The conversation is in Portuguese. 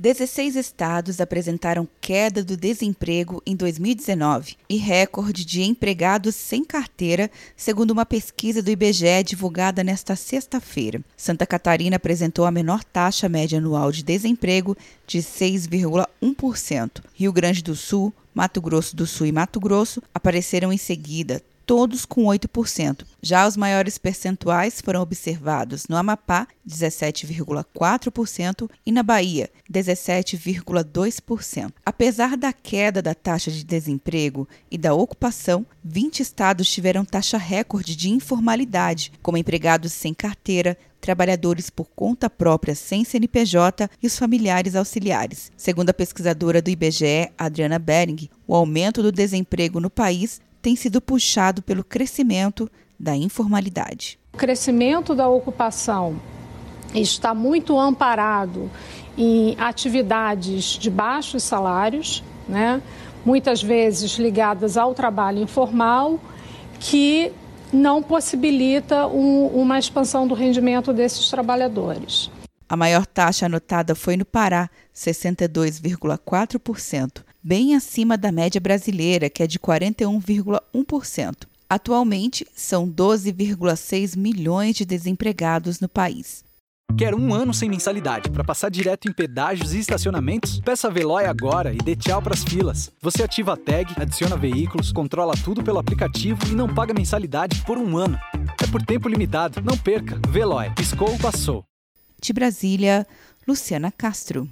16 estados apresentaram queda do desemprego em 2019 e recorde de empregados sem carteira, segundo uma pesquisa do IBGE divulgada nesta sexta-feira. Santa Catarina apresentou a menor taxa média anual de desemprego, de 6,1%. Rio Grande do Sul, Mato Grosso do Sul e Mato Grosso apareceram em seguida, todos com 8%. Já os maiores percentuais foram observados no Amapá, 17,4%, e na Bahia, 17,2%. Apesar da queda da taxa de desemprego e da ocupação, 20 estados tiveram taxa recorde de informalidade, como empregados sem carteira, trabalhadores por conta própria sem CNPJ e os familiares auxiliares. Segundo a pesquisadora do IBGE, Adriana Bering, o aumento do desemprego no país tem sido puxado pelo crescimento da informalidade. O crescimento da ocupação está muito amparado em atividades de baixos salários, né? muitas vezes ligadas ao trabalho informal, que não possibilita um, uma expansão do rendimento desses trabalhadores. A maior taxa anotada foi no Pará, 62,4%, bem acima da média brasileira, que é de 41,1%. Atualmente, são 12,6 milhões de desempregados no país. Quer um ano sem mensalidade para passar direto em pedágios e estacionamentos? Peça a Veloy agora e dê tchau para as filas. Você ativa a tag, adiciona veículos, controla tudo pelo aplicativo e não paga mensalidade por um ano. É por tempo limitado. Não perca. Veloy. Piscou, passou. De Brasília, Luciana Castro.